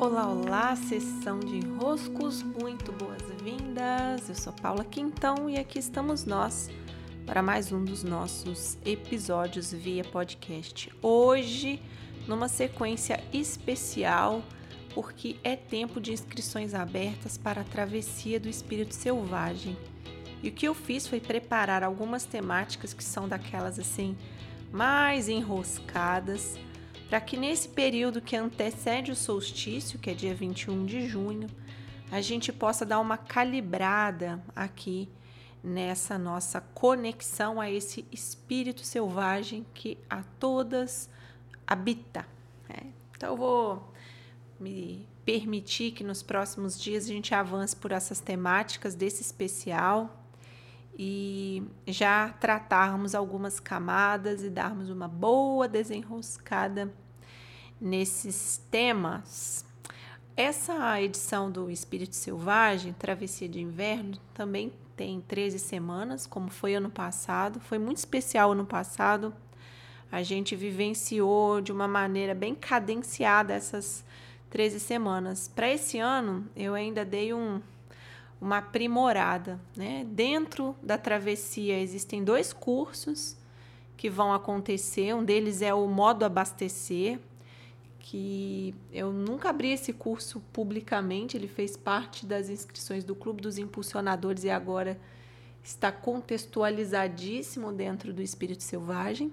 Olá, olá, sessão de enroscos, muito boas-vindas. Eu sou Paula Quintão e aqui estamos nós para mais um dos nossos episódios via podcast. Hoje, numa sequência especial, porque é tempo de inscrições abertas para a travessia do espírito selvagem. E o que eu fiz foi preparar algumas temáticas que são daquelas assim mais enroscadas para que nesse período que antecede o solstício, que é dia 21 de junho, a gente possa dar uma calibrada aqui nessa nossa conexão a esse espírito selvagem que a todas habita. Né? Então, eu vou me permitir que nos próximos dias a gente avance por essas temáticas desse especial e já tratarmos algumas camadas e darmos uma boa desenroscada nesses temas. Essa edição do Espírito Selvagem, Travessia de Inverno, também tem 13 semanas, como foi ano passado. Foi muito especial ano passado. A gente vivenciou de uma maneira bem cadenciada essas 13 semanas. Para esse ano, eu ainda dei um uma aprimorada. Né? Dentro da travessia existem dois cursos que vão acontecer. Um deles é o modo abastecer, que eu nunca abri esse curso publicamente, ele fez parte das inscrições do Clube dos Impulsionadores e agora está contextualizadíssimo dentro do Espírito Selvagem.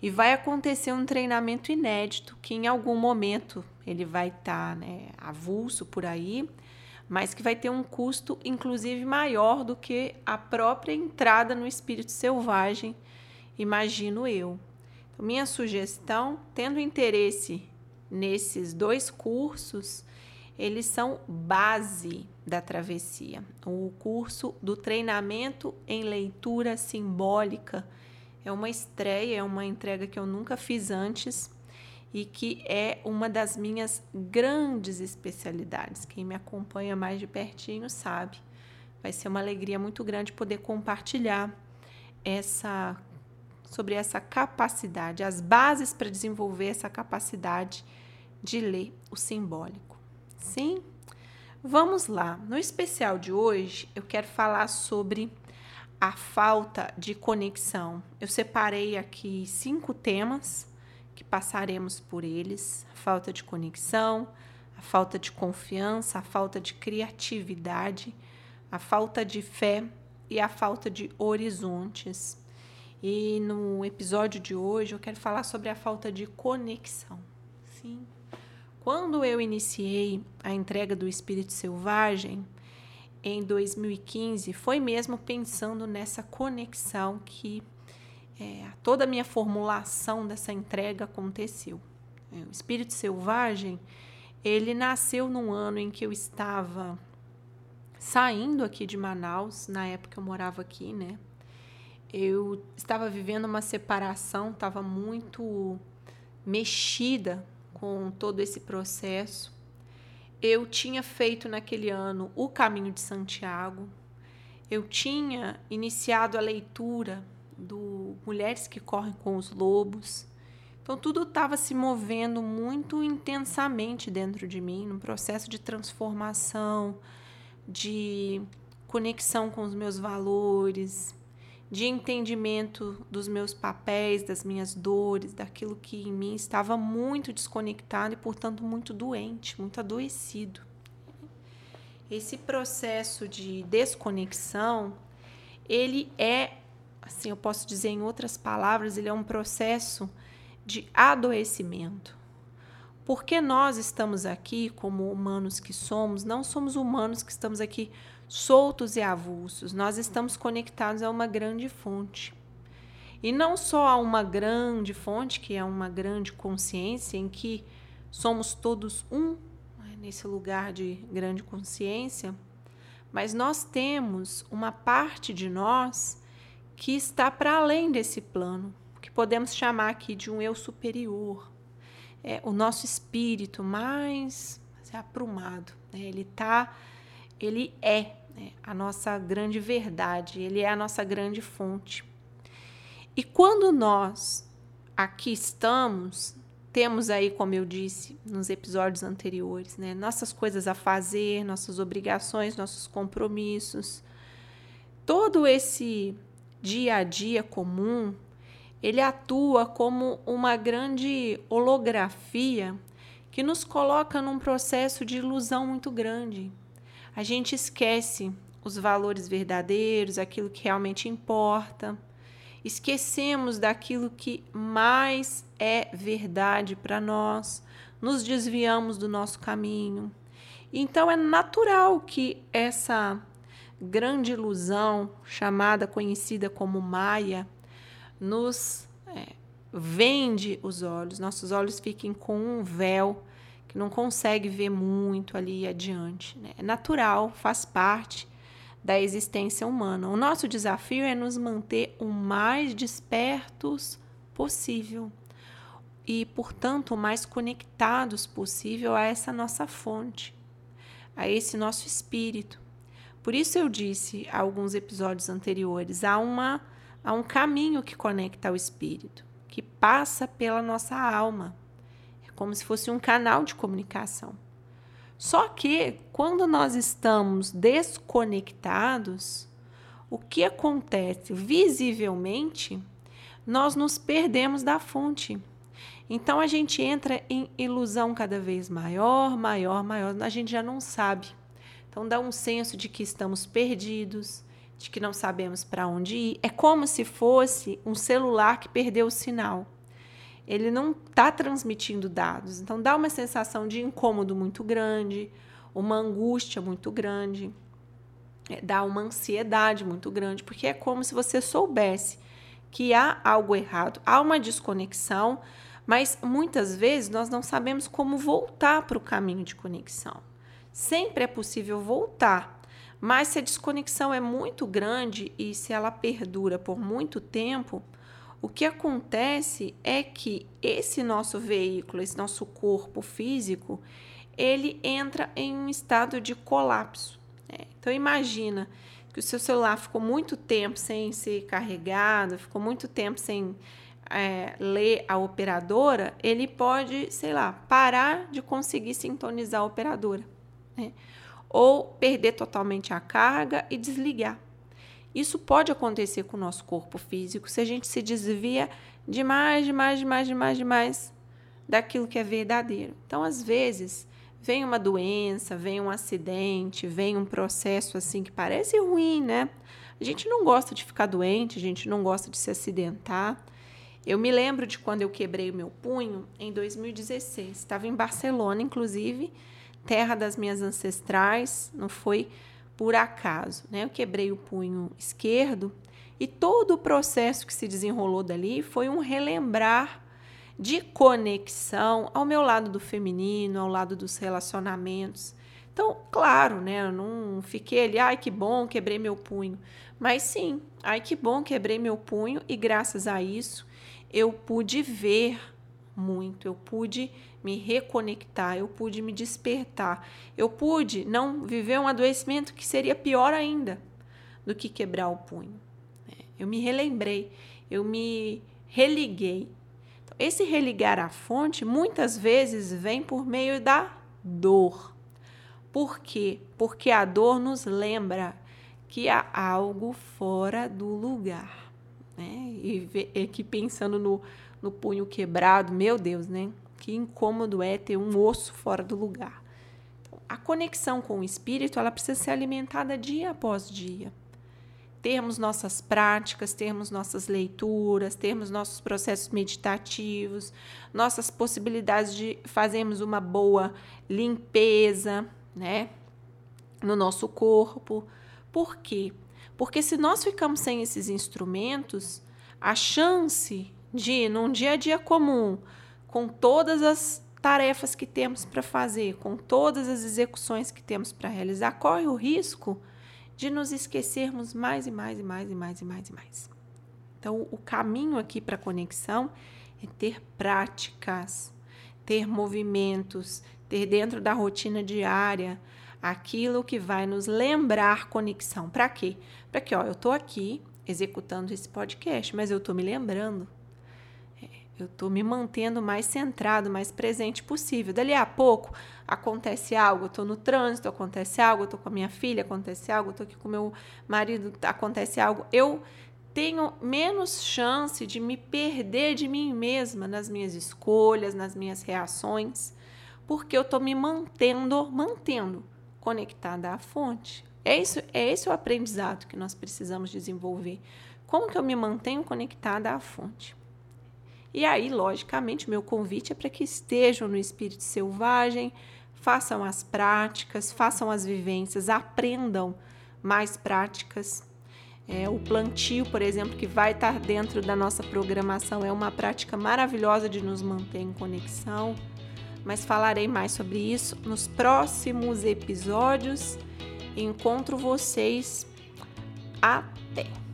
E vai acontecer um treinamento inédito que em algum momento ele vai estar tá, né, avulso por aí mas que vai ter um custo inclusive maior do que a própria entrada no espírito selvagem, imagino eu. Então, minha sugestão, tendo interesse nesses dois cursos, eles são base da travessia. O curso do treinamento em leitura simbólica é uma estreia, é uma entrega que eu nunca fiz antes e que é uma das minhas grandes especialidades. Quem me acompanha mais de pertinho sabe. Vai ser uma alegria muito grande poder compartilhar essa sobre essa capacidade, as bases para desenvolver essa capacidade de ler o simbólico. Sim? Vamos lá. No especial de hoje, eu quero falar sobre a falta de conexão. Eu separei aqui cinco temas que passaremos por eles: a falta de conexão, a falta de confiança, a falta de criatividade, a falta de fé e a falta de horizontes. E no episódio de hoje eu quero falar sobre a falta de conexão. Sim. Quando eu iniciei a entrega do Espírito Selvagem em 2015, foi mesmo pensando nessa conexão que é, toda a minha formulação dessa entrega aconteceu. É, o espírito selvagem, ele nasceu num ano em que eu estava saindo aqui de Manaus, na época eu morava aqui, né? Eu estava vivendo uma separação, estava muito mexida com todo esse processo. Eu tinha feito naquele ano o Caminho de Santiago. Eu tinha iniciado a leitura do Mulheres que Correm com os Lobos. Então, tudo estava se movendo muito intensamente dentro de mim, num processo de transformação, de conexão com os meus valores, de entendimento dos meus papéis, das minhas dores, daquilo que em mim estava muito desconectado e, portanto, muito doente, muito adoecido. Esse processo de desconexão, ele é assim eu posso dizer em outras palavras, ele é um processo de adoecimento. Porque nós estamos aqui como humanos que somos, não somos humanos que estamos aqui soltos e avulsos, nós estamos conectados a uma grande fonte. E não só a uma grande fonte, que é uma grande consciência, em que somos todos um, né, nesse lugar de grande consciência, mas nós temos uma parte de nós que está para além desse plano, que podemos chamar aqui de um eu superior. É o nosso espírito mais aprumado. Né? Ele tá, ele é né? a nossa grande verdade, ele é a nossa grande fonte. E quando nós aqui estamos, temos aí, como eu disse nos episódios anteriores, né, nossas coisas a fazer, nossas obrigações, nossos compromissos. Todo esse dia a dia comum, ele atua como uma grande holografia que nos coloca num processo de ilusão muito grande. A gente esquece os valores verdadeiros, aquilo que realmente importa. Esquecemos daquilo que mais é verdade para nós, nos desviamos do nosso caminho. Então é natural que essa grande ilusão, chamada, conhecida como Maia, nos é, vende os olhos, nossos olhos fiquem com um véu que não consegue ver muito ali adiante. Né? É natural, faz parte da existência humana. O nosso desafio é nos manter o mais despertos possível e, portanto, o mais conectados possível a essa nossa fonte, a esse nosso espírito. Por isso eu disse alguns episódios anteriores, há uma há um caminho que conecta ao espírito, que passa pela nossa alma. É como se fosse um canal de comunicação. Só que quando nós estamos desconectados, o que acontece? Visivelmente, nós nos perdemos da fonte. Então a gente entra em ilusão cada vez maior, maior, maior, a gente já não sabe. Então dá um senso de que estamos perdidos, de que não sabemos para onde ir. É como se fosse um celular que perdeu o sinal ele não está transmitindo dados. Então dá uma sensação de incômodo muito grande, uma angústia muito grande, é, dá uma ansiedade muito grande, porque é como se você soubesse que há algo errado, há uma desconexão, mas muitas vezes nós não sabemos como voltar para o caminho de conexão. Sempre é possível voltar, mas se a desconexão é muito grande e se ela perdura por muito tempo, o que acontece é que esse nosso veículo, esse nosso corpo físico, ele entra em um estado de colapso. Né? Então imagina que o seu celular ficou muito tempo sem ser carregado, ficou muito tempo sem é, ler a operadora, ele pode, sei lá, parar de conseguir sintonizar a operadora. Né? Ou perder totalmente a carga e desligar. Isso pode acontecer com o nosso corpo físico se a gente se desvia demais, demais, demais, demais, demais daquilo que é verdadeiro. Então, às vezes, vem uma doença, vem um acidente, vem um processo assim que parece ruim, né? A gente não gosta de ficar doente, a gente não gosta de se acidentar. Eu me lembro de quando eu quebrei o meu punho em 2016. Estava em Barcelona, inclusive, terra das minhas ancestrais. Não foi por acaso. Né? Eu quebrei o punho esquerdo e todo o processo que se desenrolou dali foi um relembrar de conexão ao meu lado do feminino, ao lado dos relacionamentos. Então, claro, né, eu não fiquei ali, ai que bom, quebrei meu punho. Mas sim, ai que bom, quebrei meu punho e graças a isso eu pude ver muito, eu pude me reconectar, eu pude me despertar, eu pude não viver um adoecimento que seria pior ainda do que quebrar o punho. É, eu me relembrei, eu me religuei. Então, esse religar à fonte muitas vezes vem por meio da dor. Por quê? Porque a dor nos lembra que há algo fora do lugar. Né? E aqui pensando no, no punho quebrado, meu Deus, né? Que incômodo é ter um osso fora do lugar. A conexão com o espírito, ela precisa ser alimentada dia após dia. Termos nossas práticas, termos nossas leituras, termos nossos processos meditativos, nossas possibilidades de fazermos uma boa limpeza, né, no nosso corpo. Por quê? Porque se nós ficamos sem esses instrumentos, a chance de, num dia a dia comum, com todas as tarefas que temos para fazer, com todas as execuções que temos para realizar, corre o risco de nos esquecermos mais e mais e mais e mais e mais e mais. Então, o caminho aqui para a conexão é ter práticas, ter movimentos, ter dentro da rotina diária aquilo que vai nos lembrar conexão. Para quê? Para que, ó, eu estou aqui executando esse podcast, mas eu estou me lembrando Eu estou me mantendo mais centrado, mais presente possível. Dali a pouco acontece algo, eu estou no trânsito, acontece algo, eu estou com a minha filha, acontece algo, eu estou aqui com meu marido, acontece algo. Eu tenho menos chance de me perder de mim mesma nas minhas escolhas, nas minhas reações, porque eu estou me mantendo, mantendo conectada à fonte. É, isso, é esse o aprendizado que nós precisamos desenvolver. Como que eu me mantenho conectada à fonte? E aí, logicamente, meu convite é para que estejam no espírito selvagem, façam as práticas, façam as vivências, aprendam mais práticas. É, o plantio, por exemplo, que vai estar dentro da nossa programação, é uma prática maravilhosa de nos manter em conexão. Mas falarei mais sobre isso nos próximos episódios. Encontro vocês. Até!